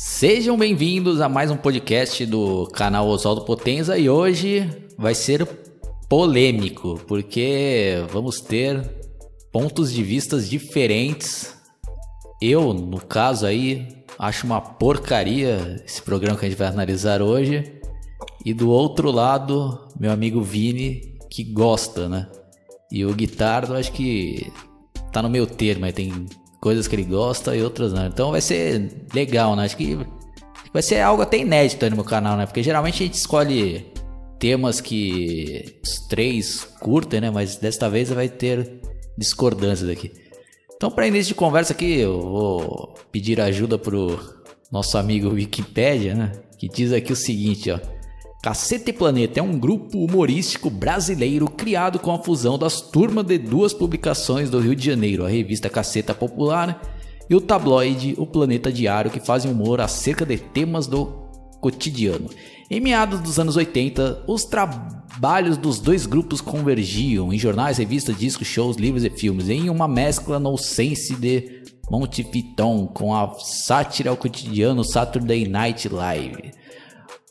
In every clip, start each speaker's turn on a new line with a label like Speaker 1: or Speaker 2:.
Speaker 1: Sejam bem-vindos a mais um podcast do canal Oswaldo Potenza e hoje vai ser polêmico, porque vamos ter pontos de vistas diferentes. Eu, no caso aí, acho uma porcaria esse programa que a gente vai analisar hoje. E do outro lado, meu amigo Vini, que gosta, né? E o Guitardo, acho que tá no meu termo, tem coisas que ele gosta e outras não. Então vai ser legal, né? Acho que vai ser algo até inédito aí no meu canal, né? Porque geralmente a gente escolhe temas que os três curtem, né? Mas desta vez vai ter discordâncias aqui. Então, para início de conversa aqui, eu vou pedir ajuda pro nosso amigo Wikipedia, né? Que diz aqui o seguinte, ó. Cacete Planeta é um grupo humorístico brasileiro criado com a fusão das turmas de duas publicações do Rio de Janeiro, a revista Caceta Popular e o tabloide O Planeta Diário, que fazem humor acerca de temas do cotidiano. Em meados dos anos 80, os trabalhos dos dois grupos convergiam em jornais, revistas, discos, shows, livros e filmes, em uma mescla no sense de Monty Python com a sátira ao cotidiano Saturday Night Live.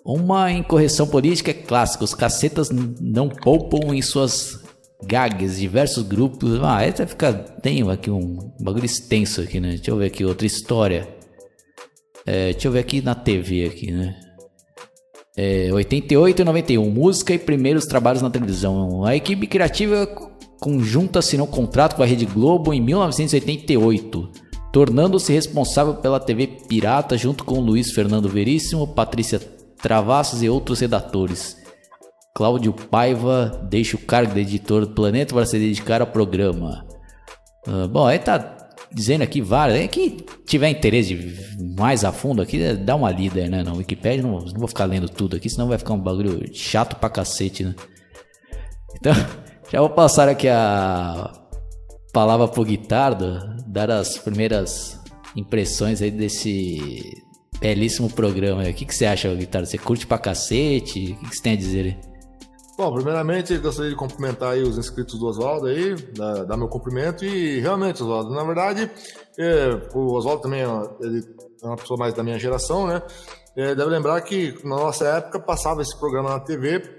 Speaker 1: Uma incorreção política é clássica, os cacetas não poupam em suas gags, diversos grupos. Ah, essa fica. Tem aqui um bagulho extenso aqui, né? Deixa eu ver aqui outra história. É, deixa eu ver aqui na TV aqui, né? É, 88 e 91, música e primeiros trabalhos na televisão. A equipe criativa conjunta assinou um contrato com a Rede Globo em 1988, tornando-se responsável pela TV Pirata junto com Luiz Fernando Veríssimo, Patrícia Travassos e outros redatores. Cláudio Paiva deixa o cargo de editor do Planeta para se dedicar ao programa. Uh, bom, aí tá dizendo aqui várias. Quem tiver interesse mais a fundo aqui, dá uma lida né, na Wikipedia. Não, não vou ficar lendo tudo aqui, senão vai ficar um bagulho chato pra cacete, né? Então, já vou passar aqui a palavra pro Guitardo, dar as primeiras impressões aí desse Belíssimo programa. O que, que você acha, Guitarra? Você curte pra cacete? O que, que você tem a dizer aí?
Speaker 2: Bom, primeiramente gostaria de cumprimentar aí os inscritos do Oswaldo aí, dar, meu cumprimento e realmente, Oswaldo, na verdade, é, o Oswaldo também é uma, ele é uma pessoa mais da minha geração, né? É, deve lembrar que na nossa época passava esse programa na TV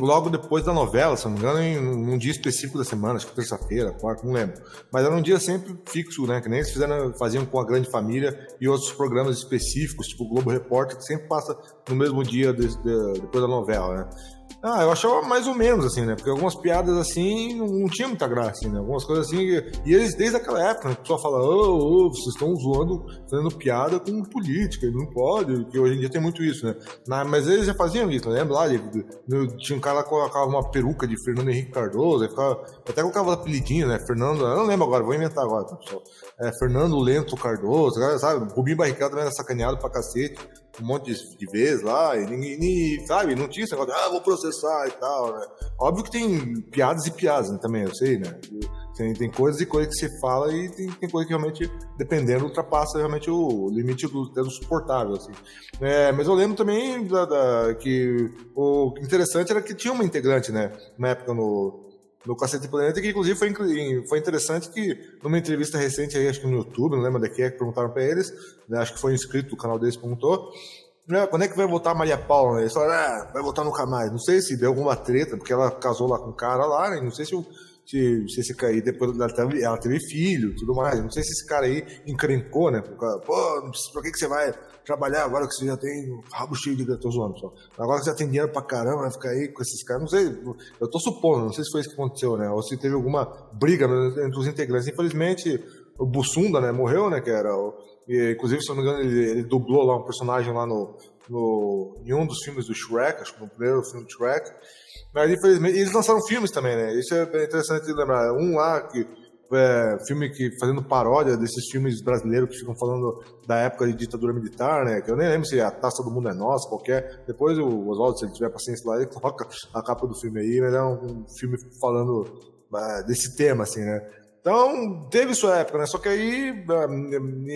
Speaker 2: logo depois da novela, se não me engano, em um dia específico da semana, acho que terça-feira, quarta, não lembro. Mas era um dia sempre fixo, né? Que nem eles fizeram, faziam com a Grande Família e outros programas específicos, tipo o Globo Repórter, que sempre passa no mesmo dia de, de, depois da novela, né? Ah, eu achava mais ou menos, assim, né? Porque algumas piadas, assim, não, tinha muita graça, assim, né? Algumas coisas assim. E eles, desde aquela época, né, a pessoa fala, ô, oh, oh, vocês estão zoando, fazendo piada com política, não pode, que hoje em dia tem muito isso, né? Na, mas eles já faziam isso, lembra lá? Tinha um cara que colocava uma peruca de Fernando Henrique Cardoso, ficava, até colocava apelidinho, né? Fernando, eu não lembro agora, vou inventar agora, tá, pessoal? É, Fernando Lento Cardoso, sabe? Rubinho Barricado também era sacaneado pra cacete um monte de, vezes lá, e ninguém, sabe, não tinha esse negócio de, ah, vou processar e tal, né? Óbvio que tem piadas e piadas né, também, eu sei, né? Tem, tem coisas e coisas que você fala e tem, tem que realmente, dependendo, ultrapassa realmente o limite do, do suportável, assim. É, mas eu lembro também da, da, que o interessante era que tinha uma integrante, né, na época no, no Cacete Planeta, que inclusive foi, foi interessante que numa entrevista recente aí, acho que no YouTube, não lembro de que é que perguntaram para eles, né, acho que foi um inscrito do canal deles perguntou, né, quando é que vai voltar a Maria Paula? Eles falaram, ah, vai voltar nunca mais. Não sei se deu alguma treta, porque ela casou lá com um cara lá, né? não sei se, se, se esse cara aí, depois ela teve, ela teve filho tudo mais, não sei se esse cara aí encrencou, né? Pô, pra que, que você vai trabalhar agora que você já tem rabo cheio de tô zoando só. Agora que você já tem dinheiro pra caramba, vai ficar aí com esses caras, não sei, eu tô supondo, não sei se foi isso que aconteceu, né? Ou se teve alguma briga entre os integrantes. Infelizmente, o Bussunda, né, morreu, né, que era o, e, inclusive, se não me engano, ele, ele, dublou lá um personagem lá no, no, em um dos filmes do Shrek, acho que no primeiro filme do Shrek. Mas, infelizmente, eles lançaram filmes também, né? Isso é interessante de lembrar. Um lá que é, filme que fazendo paródia desses filmes brasileiros que ficam falando da época de ditadura militar, né? Que eu nem lembro se a Taça do Mundo é Nossa, qualquer. Depois o Oswaldo, se ele tiver paciência lá, ele coloca a capa do filme aí, mas é um, um filme falando uh, desse tema, assim, né? Então, teve sua época, né? Só que aí, uh,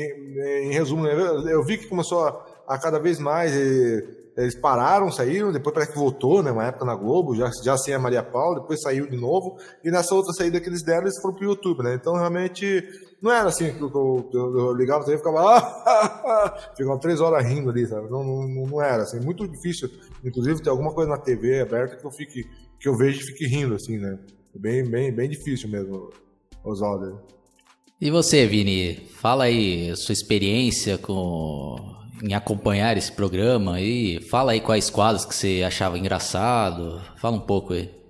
Speaker 2: em resumo, né? eu vi que começou a, a cada vez mais eles pararam, saíram, depois parece que voltou, né? Uma época na Globo, já, já sem a Maria Paula, depois saiu de novo, e nessa outra saída que eles deram, eles foram pro YouTube, né? Então realmente não era assim que eu, eu, eu, eu ligava e ficava, ah, ficava três horas rindo ali, sabe? Não, não, não era assim, muito difícil, inclusive ter alguma coisa na TV aberta que eu fique, que eu vejo e fique rindo, assim, né? Bem, bem, bem difícil mesmo, Oswaldo.
Speaker 1: E você, Vini, fala aí sua experiência com em acompanhar esse programa e fala aí quais quadros que você achava engraçado. Fala um pouco aí.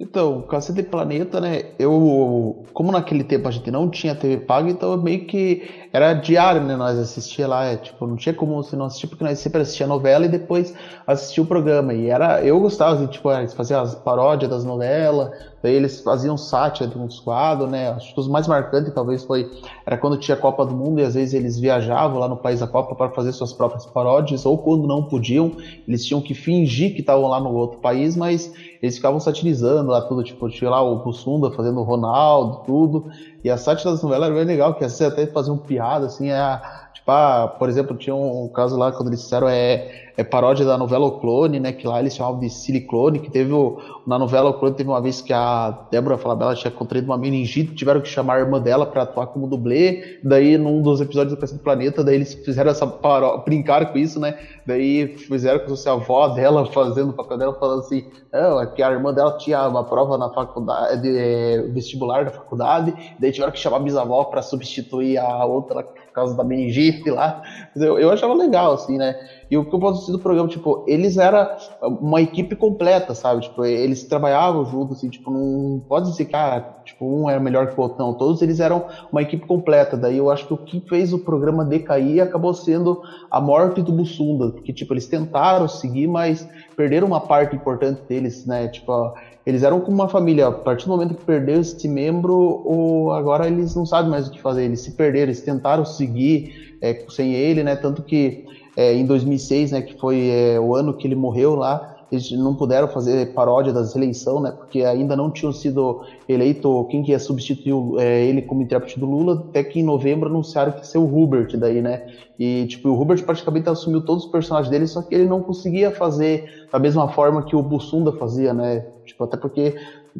Speaker 3: Então, Cacete Planeta, né? Eu, como naquele tempo a gente não tinha TV paga, então meio que era diário, né? Nós assistia lá, é, tipo, não tinha como você não assistir, porque nós sempre assistia novela e depois assistia o programa. E era, eu gostava, assim, tipo, eles faziam as paródias das novelas, daí eles faziam sátira de uns quadros, né? Acho que os mais marcantes talvez foi, era quando tinha a Copa do Mundo e às vezes eles viajavam lá no país da Copa para fazer suas próprias paródias, ou quando não podiam, eles tinham que fingir que estavam lá no outro país, mas eles ficavam satirizando lá tudo, tipo, tinha lá o Bussunda fazendo o Ronaldo, tudo. E a sátira das novelas era bem legal, que às vezes até faziam piada, assim, é, tipo, ah, por exemplo, tinha um, caso lá, quando eles disseram, é, é paródia da novela O Clone, né, que lá eles chamavam de Siliclone, que teve, o, na novela O Clone teve uma vez que a Débora Falabella tinha contraído uma meningite, tiveram que chamar a irmã dela para atuar como dublê, daí num dos episódios do Cacete do Planeta, daí eles fizeram essa paródia, brincaram com isso, né, daí fizeram com a avó dela fazendo o papel dela, falando assim, é que a irmã dela tinha uma prova na faculdade, de, é, vestibular da faculdade, daí tiveram que chamar a bisavó para substituir a outra por causa da meningite lá. Eu, eu achava legal, assim, né? E o que eu posso do programa, tipo, eles eram uma equipe completa, sabe? Tipo, eles trabalhavam juntos, assim, tipo, não pode dizer que, ah, tipo, um era melhor que o outro, não. Todos eles eram uma equipe completa. Daí eu acho que o que fez o programa decair acabou sendo a morte do Bussunda, porque, tipo, eles tentaram seguir, mas perderam uma parte importante deles, né? Tipo, eles eram como uma família. A partir do momento que perdeu esse membro, ou agora eles não sabem mais o que fazer. Eles se perderam, eles tentaram seguir é, sem ele, né? Tanto que é, em 2006, né, que foi é, o ano que ele morreu lá, eles não puderam fazer paródia da eleição, né, porque ainda não tinham sido eleito quem que ia substituir é, ele como intérprete do Lula, até que em novembro anunciaram que ia ser o Hubert daí, né, e tipo, o Hubert praticamente assumiu todos os personagens dele, só que ele não conseguia fazer da mesma forma que o Bussunda fazia, né, tipo, até porque,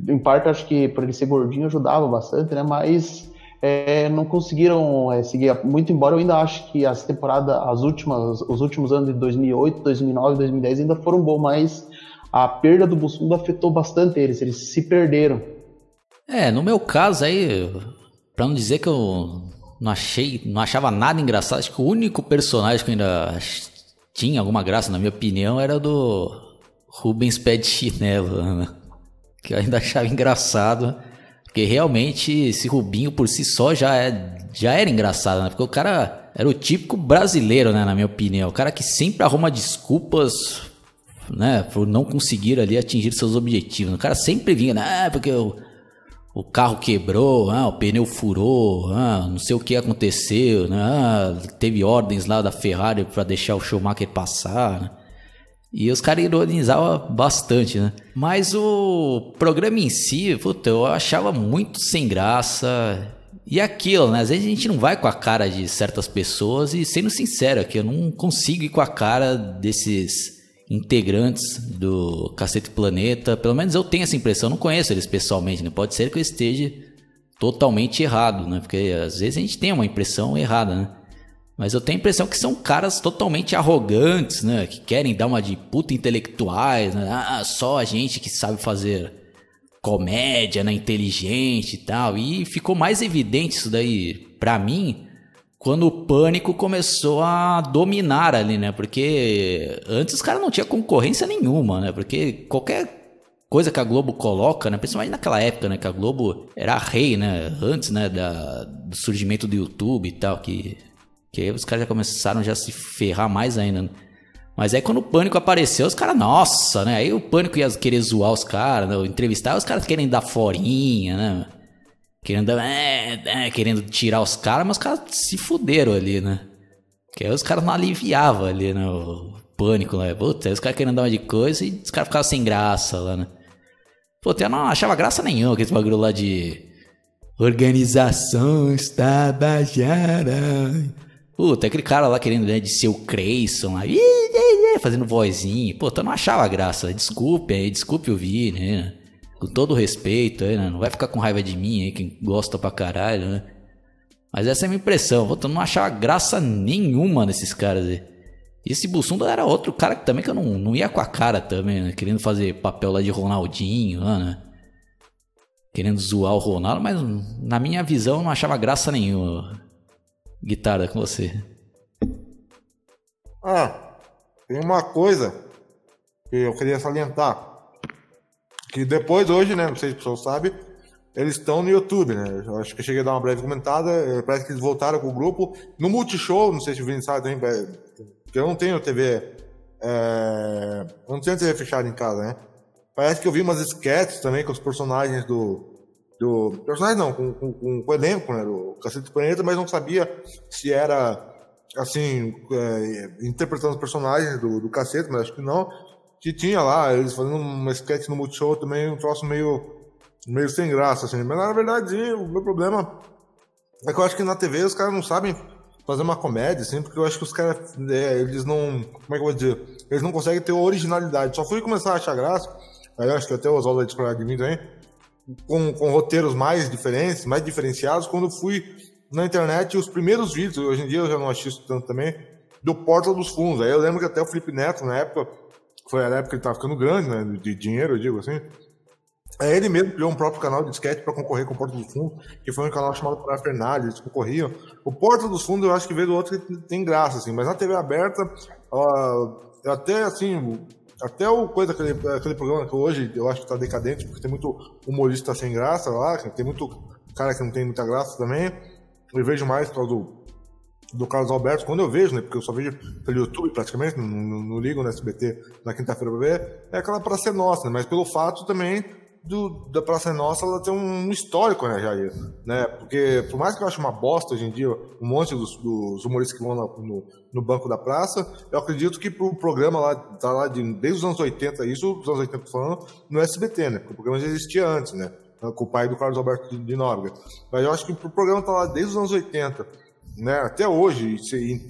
Speaker 3: em parte, acho que por ele ser gordinho ajudava bastante, né, mas é, não conseguiram é, seguir muito, embora eu ainda acho que as temporadas, as últimas, os últimos anos de 2008, 2009, 2010 ainda foram bons, mas a perda do Bussunda afetou bastante eles, eles se perderam.
Speaker 1: É, no meu caso aí, para não dizer que eu não achei, não achava nada engraçado, acho que o único personagem que ainda tinha alguma graça, na minha opinião, era do Rubens Pé de Chinelo, né? que eu ainda achava engraçado. Porque realmente esse Rubinho por si só já, é, já era engraçado, né? Porque o cara era o típico brasileiro, né? Na minha opinião. O cara que sempre arruma desculpas, né? Por não conseguir ali atingir seus objetivos. O cara sempre vinha, né? Ah, porque o, o carro quebrou, ah, o pneu furou, ah, não sei o que aconteceu, né? Ah, teve ordens lá da Ferrari para deixar o Schumacher passar, né? E os caras ironizavam bastante, né? Mas o programa em si, puta, eu achava muito sem graça. E aquilo, né? Às vezes a gente não vai com a cara de certas pessoas e sendo sincero aqui, eu não consigo ir com a cara desses integrantes do Cacete Planeta. Pelo menos eu tenho essa impressão, eu não conheço eles pessoalmente, né? Pode ser que eu esteja totalmente errado, né? Porque às vezes a gente tem uma impressão errada, né? Mas eu tenho a impressão que são caras totalmente arrogantes, né? Que querem dar uma de puta intelectuais, né? Ah, só a gente que sabe fazer comédia, né? Inteligente e tal. E ficou mais evidente isso daí pra mim quando o pânico começou a dominar ali, né? Porque antes os caras não tinham concorrência nenhuma, né? Porque qualquer coisa que a Globo coloca, né? Principalmente naquela época, né? Que a Globo era rei, né? Antes, né? Da, do surgimento do YouTube e tal, que que aí os caras já começaram já a se ferrar mais ainda. Né? Mas aí quando o pânico apareceu, os caras, nossa, né? Aí o pânico ia querer zoar os caras, né? entrevistar, os caras querem dar forinha, né? Querendo, é, é, querendo tirar os caras, mas os caras se fuderam ali, né? Que aí os caras não aliviavam ali, né? O pânico lá. Puta, aí os caras querendo dar uma de coisa e os caras ficavam sem graça lá, né? Pô, eu não achava graça nenhuma aquele bagulho lá de organizações Tabajara Puta, aquele cara lá querendo né, de ser o Creyson lá, fazendo vozinha. Pô, eu não achava graça. Desculpe aí, desculpe ouvir, né? Com todo respeito, né? não vai ficar com raiva de mim aí, quem gosta pra caralho, né? Mas essa é a minha impressão. Eu não achava graça nenhuma nesses caras aí. E esse Bussunda era outro cara que também que eu não, não ia com a cara também, né? Querendo fazer papel lá de Ronaldinho, né? Querendo zoar o Ronaldo, mas na minha visão não achava graça nenhuma guitarra com você.
Speaker 2: Ah, tem uma coisa que eu queria salientar. Que depois, hoje, né? Não sei se o pessoal sabe, eles estão no YouTube, né? Eu acho que eu cheguei a dar uma breve comentada. Eh, parece que eles voltaram com o grupo. No Multishow, não sei se o Vini sabe também, eh, porque eu não tenho TV. É... Eu não tenho TV fechada em casa, né? Parece que eu vi umas sketches também com os personagens do, do personagem não, com, com, com, o elenco, né, do Cacete do Planeta, mas não sabia se era, assim, é, interpretando os personagens do, do Cacete, mas acho que não, que tinha lá, eles fazendo uma sketch no Multishow também, um troço meio, meio sem graça, assim, mas na verdade o meu problema é que eu acho que na TV os caras não sabem fazer uma comédia, assim, porque eu acho que os caras, é, eles não, como é que eu vou dizer, eles não conseguem ter originalidade, só fui começar a achar graça, aí acho que até o Oswaldo vai discordar de mim também, com, com roteiros mais diferentes, mais diferenciados, quando fui na internet os primeiros vídeos, hoje em dia eu já não assisto tanto também, do Porta dos Fundos. Aí eu lembro que até o Felipe Neto, na época, foi a época que ele estava ficando grande, né, de dinheiro, eu digo assim. Aí ele mesmo criou um próprio canal de sketch para concorrer com o Porta dos Fundos, que foi um canal chamado Para Fernandes, eles concorriam. O Porta dos Fundos eu acho que veio do outro que tem graça, assim, mas na TV aberta, uh, até assim, até o coisa, aquele, aquele programa que hoje eu acho que tá decadente, porque tem muito humorista sem graça lá, tem muito cara que não tem muita graça também. Eu vejo mais por causa do, do Carlos Alberto, quando eu vejo, né? Porque eu só vejo pelo YouTube praticamente, não, não, não ligo no SBT na quinta-feira pra ver, é aquela pra ser nossa, né? Mas pelo fato também do, da Praça Nossa ela tem um histórico, né, Jair? Né? Porque, por mais que eu ache uma bosta hoje em dia, um monte dos, dos humoristas que vão no, no, banco da praça, eu acredito que pro programa lá, tá lá de, desde os anos 80, isso, dos anos 80 falando, no SBT, né? Porque o programa já existia antes, né? Com o pai do Carlos Alberto de Nóbrega. Mas eu acho que o programa tá lá desde os anos 80 né, até hoje,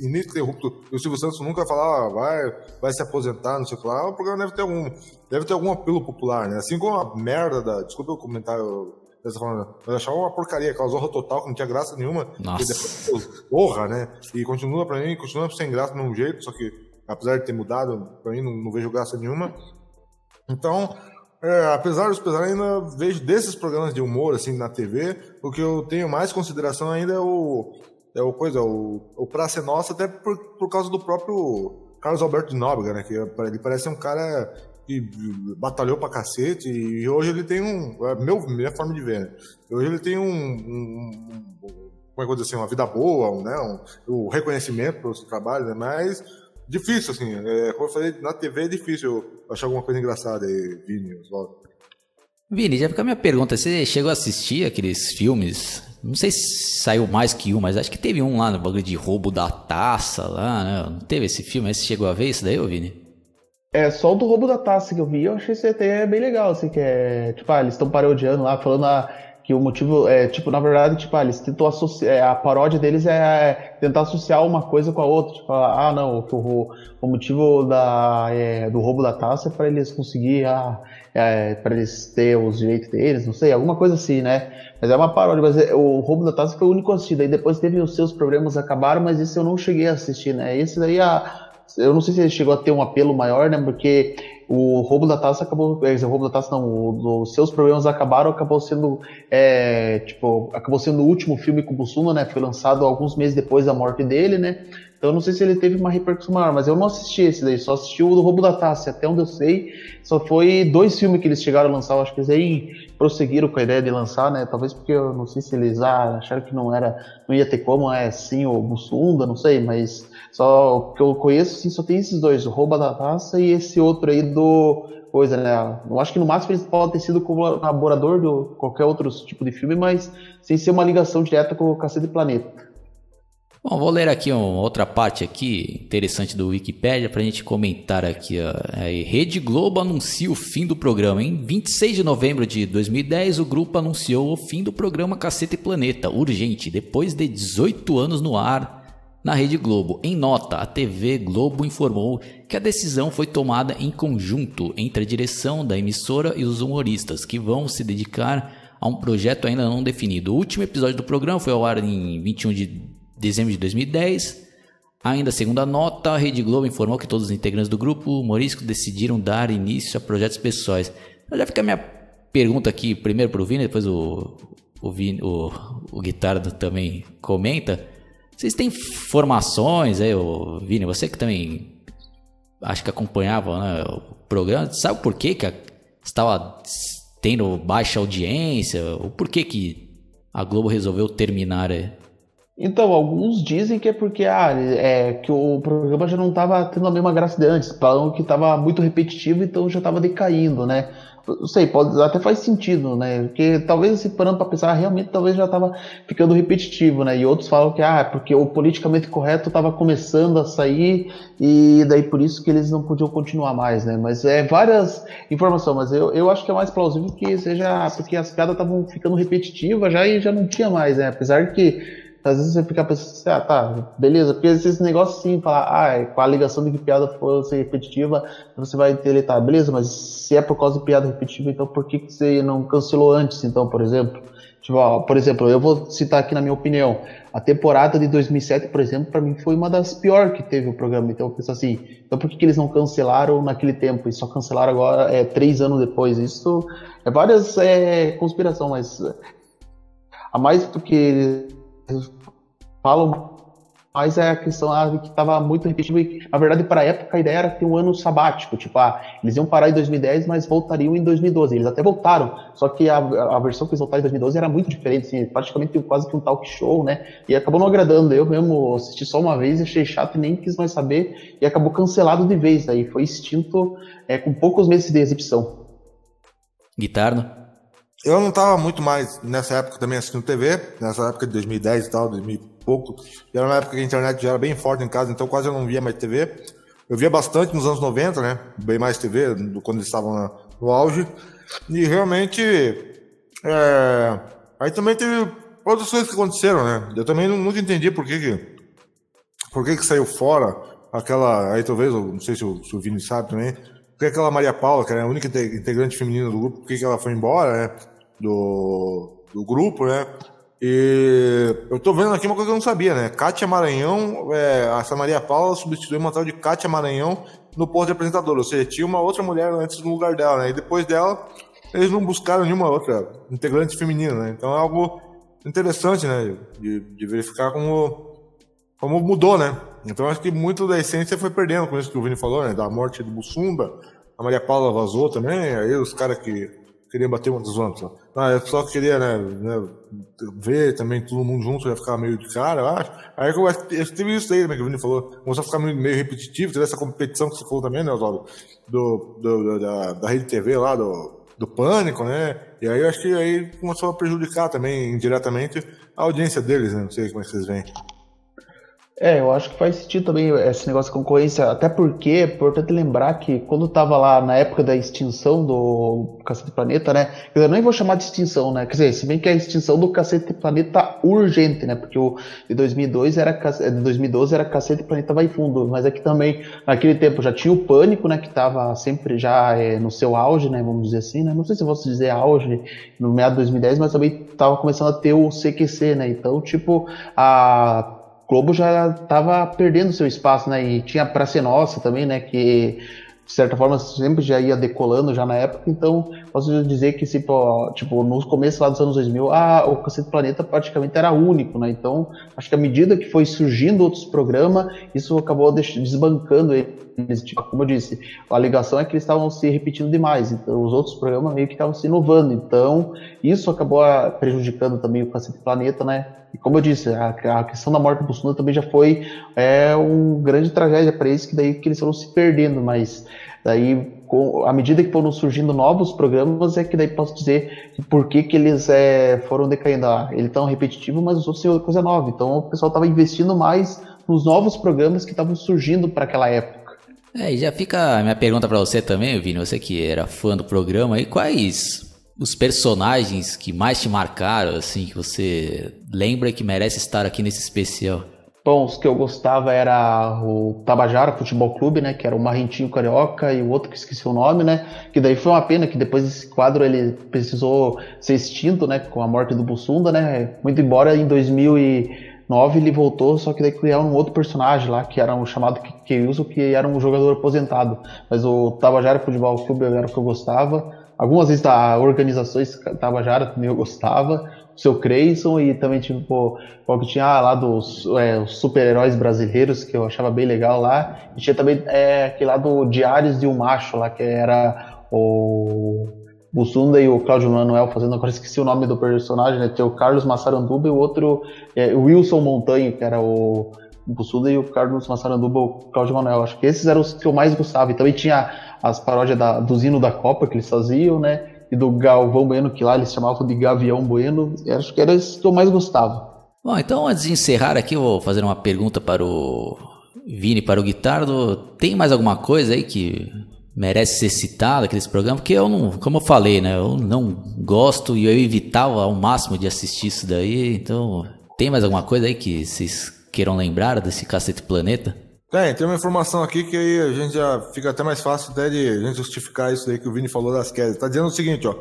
Speaker 2: ininterrupto, o Silvio Santos nunca falar, ah, vai, vai se aposentar, não sei o que lá, o programa deve ter algum, deve ter algum apelo popular, né? Assim como a merda da, desculpa o comentário dessa forma, mas achava uma porcaria, aquela zorra total, que não tinha graça nenhuma.
Speaker 1: Nossa.
Speaker 2: Depois, porra, né? E continua pra mim, continua sem graça do mesmo jeito, só que apesar de ter mudado, pra mim não, não vejo graça nenhuma. Então, é, apesar dos pesares, ainda vejo desses programas de humor, assim, na TV, o que eu tenho mais consideração ainda é o, é o coisa, o, o Praça é Nossa, até por, por causa do próprio Carlos Alberto de Nóbrega, né? Que ele parece um cara que batalhou pra cacete e hoje ele tem um. É meu, minha forma de ver, né? Hoje ele tem um. um, um como é que assim? Uma vida boa, um, né? Um, um reconhecimento pelo seu trabalho, né? Mas difícil, assim. É, como eu falei, na TV é difícil achar alguma coisa engraçada aí, Vini, Oswaldo.
Speaker 1: Vini, já fica a minha pergunta. Você chegou a assistir aqueles filmes não sei se saiu mais que um, mas acho que teve um lá no bagulho de roubo da taça lá, né? Não teve esse filme? Esse chegou a ver isso daí, Vini?
Speaker 3: É, só o do roubo da taça que eu vi, eu achei esse até bem legal, assim, que é. Tipo, ah, eles estão parodiando lá, falando ah, que o motivo é, tipo, na verdade, tipo, ah, eles tentam associar. É, a paródia deles é tentar associar uma coisa com a outra. Tipo, ah, não, o, o motivo da, é, do roubo da taça é para eles conseguir. Ah, é, para eles ter os direitos deles, não sei, alguma coisa assim, né? Mas é uma paródia, mas é, o Roubo da Taça foi o único assistido, aí depois teve os seus problemas acabaram, mas esse eu não cheguei a assistir, né? Esse daí, a, eu não sei se ele chegou a ter um apelo maior, né? Porque o Roubo da Taça acabou, o Roubo da Taça não, os seus problemas acabaram, acabou sendo, é, tipo, acabou sendo o último filme com o né? Foi lançado alguns meses depois da morte dele, né? Então não sei se ele teve uma repercussão maior, mas eu não assisti esse daí, só assisti o do Roubo da Taça, até onde eu sei, só foi dois filmes que eles chegaram a lançar, eu acho que eles aí prosseguiram com a ideia de lançar, né? Talvez porque eu não sei se eles ah, acharam que não era, não ia ter como, é assim, o Mussunda, não sei, mas só que eu conheço, sim, só tem esses dois, o Roubo da Taça e esse outro aí do coisa, né? Eu acho que no máximo eles podem ter sido colaborador de qualquer outro tipo de filme, mas sem ser uma ligação direta com o Cacete Planeta.
Speaker 1: Bom, vou ler aqui uma outra parte aqui interessante do Wikipedia para a gente comentar aqui. É, Rede Globo anuncia o fim do programa. Em 26 de novembro de 2010, o grupo anunciou o fim do programa Cacete Planeta, urgente, depois de 18 anos no ar. na Rede Globo. Em nota, a TV Globo informou que a decisão foi tomada em conjunto entre a direção da emissora e os humoristas, que vão se dedicar a um projeto ainda não definido. O último episódio do programa foi ao ar em 21 de dezembro de 2010. Ainda segundo a nota, a Rede Globo informou que todos os integrantes do grupo humorístico decidiram dar início a projetos pessoais. Já fica a minha pergunta aqui, primeiro para o Vini, depois o, o, Vini, o, o Guitardo também comenta. Vocês têm formações aí, o Vini, você que também acho que acompanhava né, o programa, sabe por que, que estava tendo baixa audiência? O porquê que a Globo resolveu terminar?
Speaker 3: Então, alguns dizem que é porque ah, é, que o programa já não estava tendo a mesma graça de antes, falam que estava muito repetitivo, então já estava decaindo, né? não sei, pode, até faz sentido, né? Porque talvez se parando para pensar, realmente talvez já estava ficando repetitivo, né? E outros falam que ah, porque o politicamente correto estava começando a sair e daí por isso que eles não podiam continuar mais, né? Mas é várias informações, mas eu, eu acho que é mais plausível que seja porque as piadas estavam ficando repetitivas já e já não tinha mais, né? Apesar que às vezes você fica pensando assim, ah, tá, beleza, porque esse negócio assim, falar, ah, é com a ligação de que piada fosse repetitiva, você vai tá, beleza, mas se é por causa de piada repetitiva, então por que, que você não cancelou antes, então, por exemplo? Tipo, ó, por exemplo, eu vou citar aqui na minha opinião, a temporada de 2007, por exemplo, para mim foi uma das piores que teve o programa, então eu penso assim, então por que, que eles não cancelaram naquele tempo e só cancelaram agora, é, três anos depois? Isso é várias é, conspiração, mas a mais porque falam mais é a questão ah, que estava muito repetitivo e, na verdade, para a época a ideia era ter um ano sabático, tipo, ah, eles iam parar em 2010, mas voltariam em 2012. Eles até voltaram, só que a, a versão que eles voltaram em 2012 era muito diferente, assim, praticamente quase que um talk show, né? E acabou não agradando. Eu mesmo assisti só uma vez, achei chato e nem quis mais saber, e acabou cancelado de vez, aí foi extinto é, com poucos meses de exibição.
Speaker 1: Guitarra?
Speaker 2: Eu não estava muito mais nessa época também assistindo TV, nessa época de 2010 e tal, 2000 e pouco. E era uma época que a internet já era bem forte em casa, então quase eu não via mais TV. Eu via bastante nos anos 90, né? Bem mais TV, quando eles estavam no auge. E realmente. É... Aí também teve outras coisas que aconteceram, né? Eu também nunca entendi por que, que, por que, que saiu fora aquela. Aí talvez, não sei se o, se o Vini sabe também. Por que aquela Maria Paula, que era a única integrante feminina do grupo, por que, que ela foi embora, né? Do, do grupo, né? E eu tô vendo aqui uma coisa que eu não sabia, né? Kátia Maranhão, é, a Maria Paula substituiu uma tal de Kátia Maranhão no posto de. Ou seja, tinha uma outra mulher antes no lugar dela, né? E depois dela, eles não buscaram nenhuma outra integrante feminina, né? Então é algo interessante, né? De, de verificar como, como mudou, né? Então acho que muito da essência foi perdendo com isso que o Vini falou, né? Da morte do Bussunda. A Maria Paula vazou também, aí os caras que queria bater uma dos outros. Ah, eu só queria, né, né, ver também todo mundo junto, ia ficar meio de cara, eu acho. Aí eu, eu teve isso aí, né, que o Vini falou, começou a ficar meio, meio repetitivo, teve essa competição que você falou também, né, Oswaldo, do, do, do, da, da rede TV lá, do, do Pânico, né, e aí eu acho que aí começou a prejudicar também, indiretamente, a audiência deles, né, não sei como é que vocês veem.
Speaker 3: É, eu acho que faz sentido também esse negócio de concorrência, até porque é importante lembrar que quando tava lá na época da extinção do Cacete Planeta, né? Eu nem vou chamar de extinção, né? Quer dizer, se bem que a extinção do Cacete Planeta urgente, né? Porque o de 2002 era de 2012 era Cacete Planeta Vai Fundo, mas aqui também naquele tempo já tinha o Pânico, né? Que tava sempre já é, no seu auge, né? Vamos dizer assim, né? Não sei se eu posso dizer auge no meado de 2010, mas também tava começando a ter o CQC, né? Então, tipo, a Globo já estava perdendo seu espaço, né? E tinha a Praça Nossa também, né? Que de certa forma sempre já ia decolando já na época, então posso dizer que tipo, tipo no começo lá dos anos 2000, ah, o Cacete Planeta praticamente era único, né? Então, acho que à medida que foi surgindo outros programas, isso acabou desbancando eles, tipo, como eu disse, a ligação é que eles estavam se repetindo demais, então os outros programas meio que estavam se inovando, então isso acabou ah, prejudicando também o Cacete Planeta, né? E como eu disse, a, a questão da morte do também já foi é, uma grande tragédia para eles, que daí que eles foram se perdendo, mas daí com, à medida que foram surgindo novos programas, é que daí posso dizer por que, que eles é, foram decaindo. Ah, eles tão repetitivo, mas os outros são coisa nova. Então o pessoal estava investindo mais nos novos programas que estavam surgindo para aquela época.
Speaker 1: É, e já fica a minha pergunta para você também, Vini, você que era fã do programa, e quais os personagens que mais te marcaram, assim, que você lembra que merece estar aqui nesse especial?
Speaker 3: Bom, os que eu gostava era o Tabajara Futebol Clube, né? Que era o Marrentinho Carioca e o outro que esqueci o nome, né? Que daí foi uma pena que depois esse quadro ele precisou ser extinto, né? Com a morte do Bussunda, né? Muito embora em 2009 ele voltou, só que daí criaram um outro personagem lá, que era um chamado Keilson, que era um jogador aposentado. Mas o Tabajara Futebol Clube era o que eu gostava. Algumas vezes da organizações Tabajara também eu gostava seu Creyson e também tipo o que tinha lá dos é, super-heróis brasileiros que eu achava bem legal lá. E tinha também é, aquele lá do Diários de um Macho lá que era o Bussunda e o Cláudio Manuel fazendo agora esqueci o nome do personagem né? Tinha o Carlos Massaranduba e o outro é, o Wilson Montanho que era o Bussunda e o Carlos Massaranduba o Cláudio Manuel. Acho que esses eram os que eu mais gostava. E também tinha as paródias da, do Zino da Copa que eles faziam né e do Galvão Bueno, que lá eles chamavam de Gavião Bueno, acho que era esse que eu mais gostava.
Speaker 1: Bom, então antes de encerrar aqui, eu vou fazer uma pergunta para o Vini, para o Guitardo. Tem mais alguma coisa aí que merece ser citada aquele programa? Porque eu não, como eu falei, né, eu não gosto e eu evitava ao máximo de assistir isso daí, então tem mais alguma coisa aí que vocês queiram lembrar desse Cacete Planeta?
Speaker 2: Tem, tem uma informação aqui que aí a gente já fica até mais fácil até de a gente justificar isso aí que o Vini falou das quedas. Tá dizendo o seguinte, ó,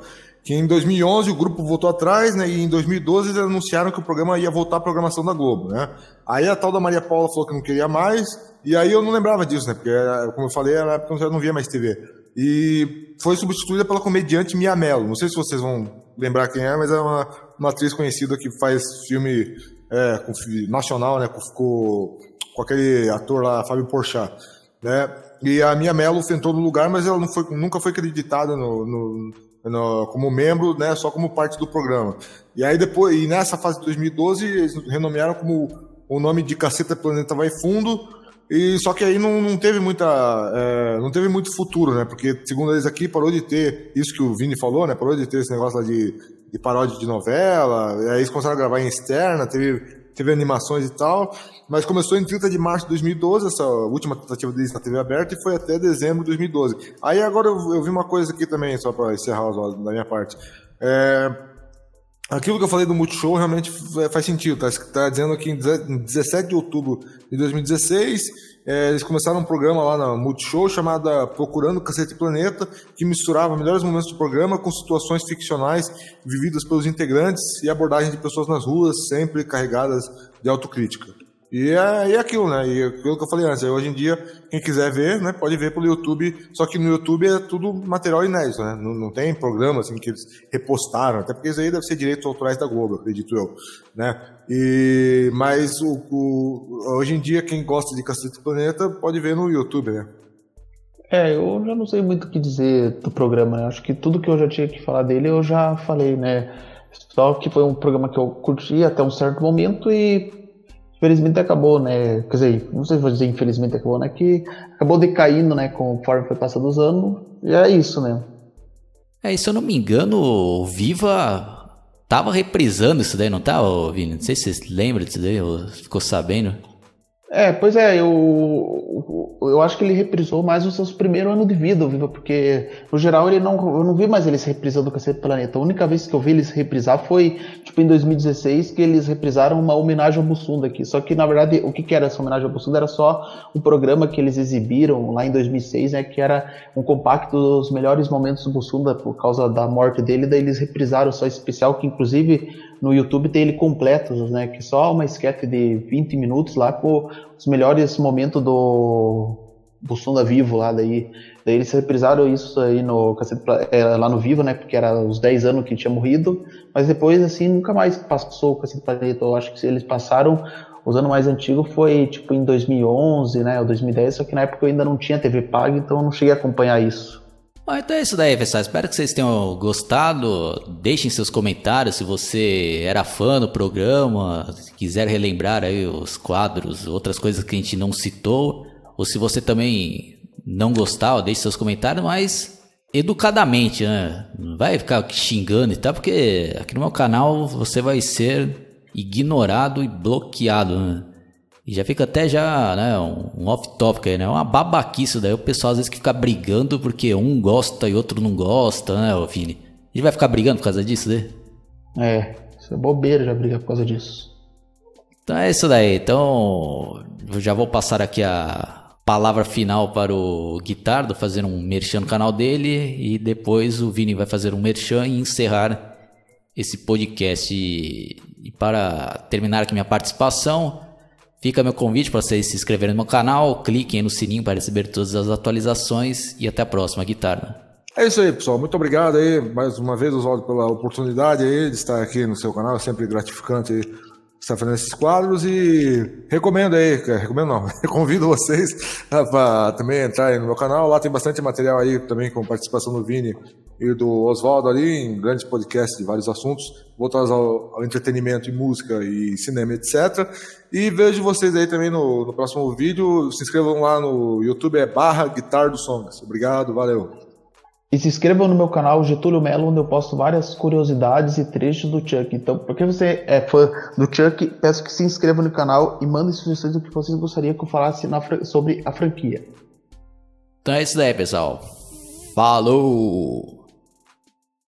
Speaker 2: que em 2011 o grupo voltou atrás, né, e em 2012 eles anunciaram que o programa ia voltar à programação da Globo, né. Aí a tal da Maria Paula falou que não queria mais, e aí eu não lembrava disso, né, porque como eu falei, era época eu já não via mais TV. E foi substituída pela comediante Mia Mello. Não sei se vocês vão lembrar quem é, mas é uma, uma atriz conhecida que faz filme é, nacional, né, com, com aquele ator lá, Fábio Porchat, né? E a Mia Mello tentou no lugar, mas ela foi, nunca foi acreditada no, no, no, como membro, né? Só como parte do programa. E aí depois, e nessa fase de 2012, eles renomearam como o nome de Caceta Planeta Vai Fundo. E só que aí não, não teve muita, é, não teve muito futuro, né? Porque segundo eles aqui parou de ter isso que o Vini falou, né? Parou de ter esse negócio lá de, de paródia de novela. Aí eles começaram a gravar em externa, teve teve animações e tal, mas começou em 30 de março de 2012, essa última tentativa deles na TV aberta, e foi até dezembro de 2012. Aí agora eu, eu vi uma coisa aqui também, só para encerrar da minha parte. É, aquilo que eu falei do Multishow realmente faz sentido, tá, tá dizendo aqui em 17 de outubro de 2016 é, eles começaram um programa lá na Multishow chamado Procurando Cacete Planeta, que misturava melhores momentos do programa com situações ficcionais vividas pelos integrantes e abordagem de pessoas nas ruas, sempre carregadas de autocrítica. E é, e é aquilo, né? E aquilo que eu falei antes, hoje em dia, quem quiser ver, né, pode ver pelo YouTube, só que no YouTube é tudo material inédito, né? Não, não tem programa assim que eles repostaram, até porque isso aí deve ser direitos autorais da Globo, acredito eu, né? E, mas o, o, hoje em dia, quem gosta de Cacete Planeta pode ver no YouTube, né?
Speaker 3: É, eu já não sei muito o que dizer do programa, né? Acho que tudo que eu já tinha que falar dele eu já falei, né? Só que foi um programa que eu curti até um certo momento e Infelizmente acabou, né? Quer dizer, não sei se vou dizer infelizmente acabou, né? Que acabou decaindo, né? Conforme foi passando os anos. E é isso, né?
Speaker 1: É, e se eu não me engano, o Viva tava reprisando isso daí, não tá, Vini? Não sei se você lembra disso daí, ou ficou sabendo.
Speaker 3: É, pois é, eu, eu acho que ele reprisou mais os seus primeiros anos de vida, Viva, porque no geral ele não, eu não vi mais eles reprisando o Cacete Planeta. A única vez que eu vi eles reprisar foi tipo em 2016, que eles reprisaram uma homenagem ao Bussunda aqui. Só que na verdade o que, que era essa homenagem ao Bussunda era só um programa que eles exibiram lá em 2006, né, que era um compacto dos melhores momentos do Bussunda por causa da morte dele, daí eles reprisaram só especial, que inclusive no YouTube tem ele completo, né? Que só uma sketch de 20 minutos lá com os melhores momentos do Bussunda Vivo lá daí. Daí eles reprisaram isso aí no é, lá no Vivo, né? Porque era os 10 anos que tinha morrido, mas depois assim nunca mais passou o Cacete Planeta. Eu acho que eles passaram os anos mais antigos foi tipo em 2011, né, ou 2010, só que na época eu ainda não tinha TV paga, então eu não cheguei a acompanhar isso.
Speaker 1: Bom, então é isso daí, pessoal. Espero que vocês tenham gostado. Deixem seus comentários se você era fã do programa, se quiser relembrar aí os quadros, outras coisas que a gente não citou, ou se você também não gostar, deixe seus comentários, mas educadamente, né? Não vai ficar xingando e tal, porque aqui no meu canal você vai ser ignorado e bloqueado, né? E já fica até já, né, um, off-topic aí, né? Uma babaquice daí. O pessoal às vezes que fica brigando porque um gosta e outro não gosta, né, Vini? A gente vai ficar brigando por causa disso, né?
Speaker 3: É, isso é bobeira já brigar por causa disso.
Speaker 1: Então é isso daí. Então eu já vou passar aqui a palavra final para o Guitardo fazer um merchan no canal dele e depois o Vini vai fazer um merchan e encerrar esse podcast. E para terminar aqui minha participação, fica meu convite para vocês se inscreverem no meu canal, cliquem no sininho para receber todas as atualizações e até a próxima, Guitarra.
Speaker 2: É isso aí, pessoal. Muito obrigado aí, mais uma vez, Oswaldo, pela oportunidade aí de estar aqui no seu canal. É sempre gratificante estar fazendo esses quadros e recomendo aí, recomendo não, convido vocês para também entrarem no meu canal. Lá tem bastante material aí também com participação do Vini e do Oswaldo ali em grandes podcasts de vários assuntos voltados ao, ao, entretenimento e música e cinema, etc. E vejo vocês aí também no, no próximo vídeo. Se inscrevam lá no YouTube, é barra Guitar do Songs. Obrigado, valeu.
Speaker 3: E se inscrevam no meu canal Getúlio Melo, onde eu posto várias curiosidades e trechos do Chuck. Então, porque você é fã do Chuck, peço que se inscreva no canal e mandem sugestões do que vocês gostariam que eu falasse sobre a franquia.
Speaker 1: Então é isso daí, pessoal. Falou!